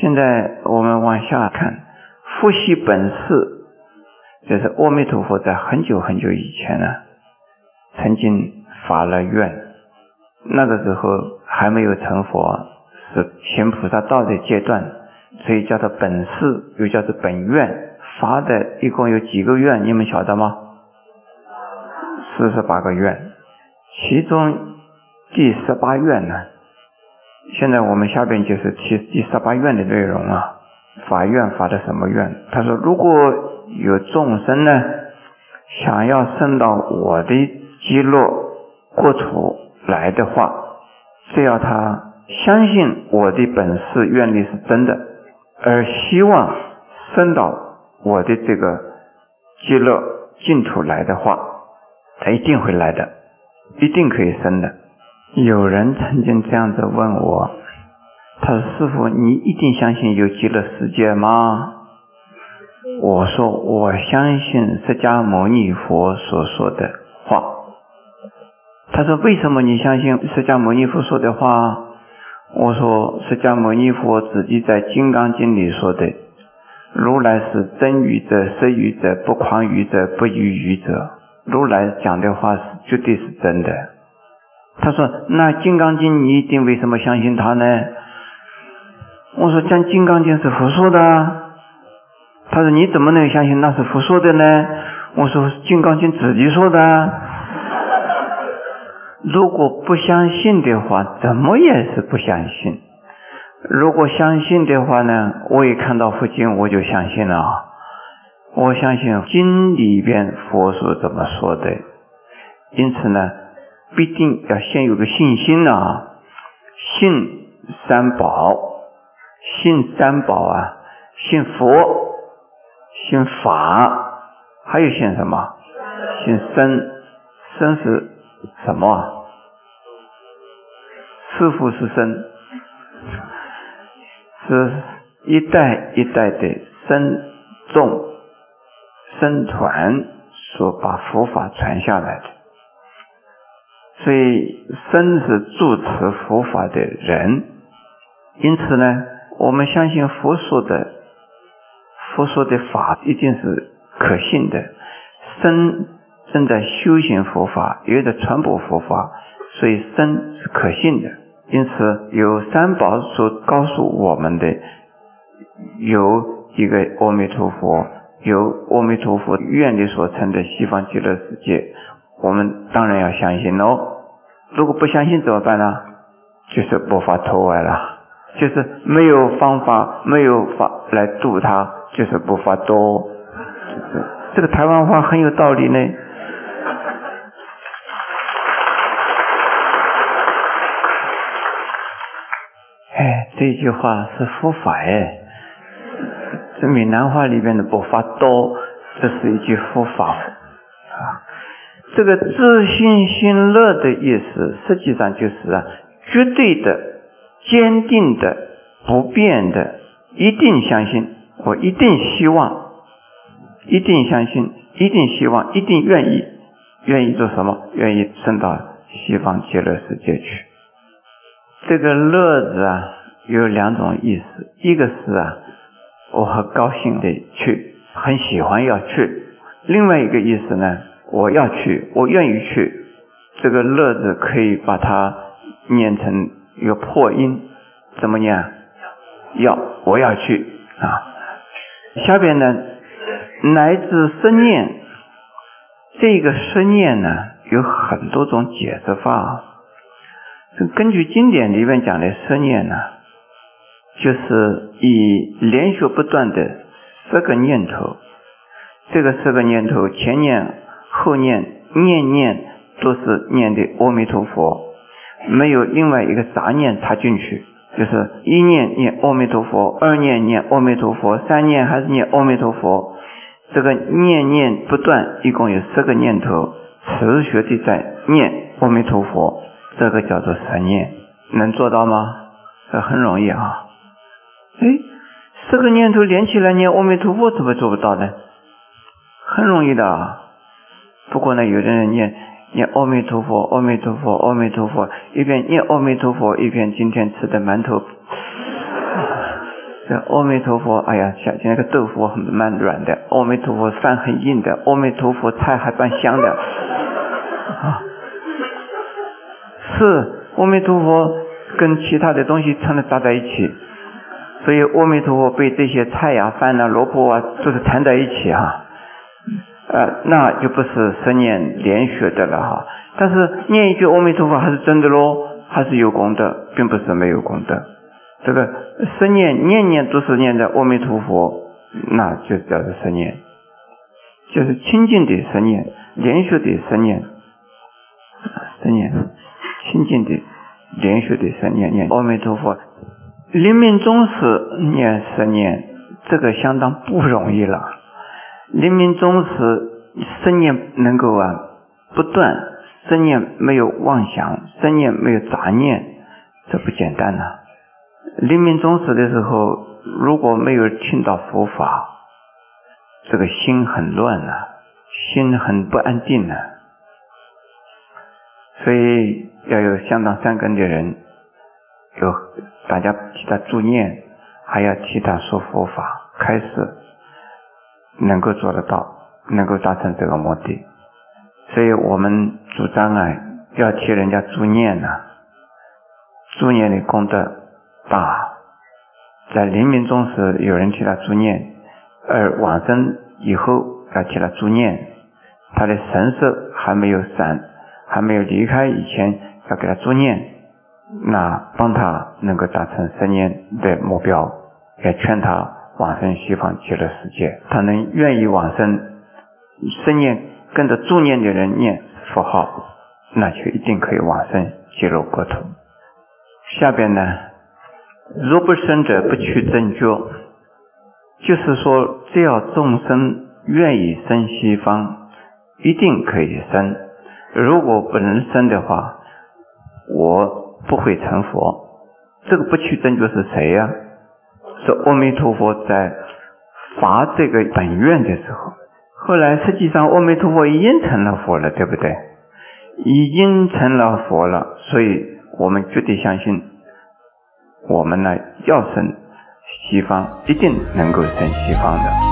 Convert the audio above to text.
现在我们往下看，复习本事，这是阿弥陀佛在很久很久以前呢，曾经发了愿，那个时候还没有成佛，是行菩萨道的阶段，所以叫做本事，又叫做本愿。发的一共有几个愿，你们晓得吗？四十八个愿，其中第十八愿呢？现在我们下边就是提第十八愿的内容啊。法院发的什么愿？他说：“如果有众生呢，想要升到我的极乐国土来的话，只要他相信我的本事愿力是真的，而希望升到我的这个极乐净土来的话，他一定会来的，一定可以升的。”有人曾经这样子问我。他说：“师傅，你一定相信有极乐世界吗？”我说：“我相信释迦牟尼佛所说的话。”他说：“为什么你相信释迦牟尼佛说的话？”我说：“释迦牟尼佛自己在《金刚经》里说的，如来是真语者、实语者、不诳语者、不逾语者。如来讲的话是绝对是真的。”他说：“那《金刚经》你一定为什么相信他呢？”我说讲《金刚经》是佛说的，他说你怎么能相信那是佛说的呢？我说《金刚经》自己说的，如果不相信的话，怎么也是不相信。如果相信的话呢，我一看到佛经我就相信了，我相信经里边佛说怎么说的，因此呢，必定要先有个信心啊，信三宝。信三宝啊，信佛，信法，还有信什么？信僧。僧是什么？师傅是僧，是一代一代的僧众、僧团所把佛法传下来的。所以僧是主持佛法的人，因此呢。我们相信佛说的，佛说的法一定是可信的。僧正在修行佛法，也在传播佛法，所以僧是可信的。因此，有三宝所告诉我们的，有一个阿弥陀佛，有阿弥陀佛愿力所成的西方极乐世界，我们当然要相信喽。如果不相信怎么办呢？就是不法投外了。就是没有方法，没有法来度他，就是不法多。就是这个台湾话很有道理呢。哎，这句话是佛法哎。这闽南话里边的不发多，这是一句佛法啊。这个自信心乐的意思，实际上就是啊，绝对的。坚定的、不变的，一定相信，我一定希望，一定相信，一定希望，一定愿意，愿意做什么？愿意升到西方极乐世界去。这个“乐”字啊，有两种意思，一个是啊，我很高兴的去，很喜欢要去；另外一个意思呢，我要去，我愿意去。这个“乐”字可以把它念成。一个破音怎么念？要我要去啊！下边呢，乃至生念，这个生念呢有很多种解释法。这根据经典里面讲的生念呢，就是以连续不断的十个念头，这个十个念头前念后念，念念都是念的阿弥陀佛。没有另外一个杂念插进去，就是一念念阿弥陀佛，二念念阿弥陀佛，三念还是念阿弥陀佛。这个念念不断，一共有十个念头，持续的在念阿弥陀佛，这个叫做十念，能做到吗？这很容易啊！哎，十个念头连起来念阿弥陀佛，怎么做不到呢？很容易的，啊不过呢，有的人念。念阿弥陀佛，阿弥陀佛，阿弥陀佛，一边念阿弥陀佛，一边今天吃的馒头，这阿弥陀佛，哎呀，小那个豆腐很蛮软的，阿弥陀佛饭很硬的，阿弥陀佛菜还蛮香的，啊，是阿弥陀佛跟其他的东西全都扎在一起，所以阿弥陀佛被这些菜呀、饭呐、萝卜啊都是缠在一起哈，呃，那就不是十年连续的了哈。但是念一句阿弥陀佛还是真的喽，还是有功德，并不是没有功德。这个生念念念都是念的阿弥陀佛，那就是叫做生念，就是清净的生念，连续的生念，生念，清净的连续的生念念阿弥陀佛。临命终时念十年，这个相当不容易了。临命终时生念能够啊不断，生念没有妄想，生念没有杂念，这不简单呐。临命终时的时候，如果没有听到佛法，这个心很乱呐，心很不安定呐。所以要有相当善根的人，有大家替他助念，还要替他说佛法，开始能够做得到，能够达成这个目的。所以我们主张啊，要替人家助念呐，助念的功德。大，在临命终时有人替他助念，而往生以后要替他助念，他的神色还没有散，还没有离开以前要给他助念，那帮他能够达成生念的目标，也劝他往生西方极乐世界。他能愿意往生，生念跟着助念的人念佛号，那就一定可以往生极乐国土。下边呢？若不生者，不去正觉。就是说，只要众生愿意生西方，一定可以生。如果不能生的话，我不会成佛。这个不去正觉是谁呀？是阿弥陀佛在发这个本愿的时候。后来实际上，阿弥陀佛已经成了佛了，对不对？已经成了佛了，所以我们绝对相信。我们呢，要生西方，一定能够生西方的。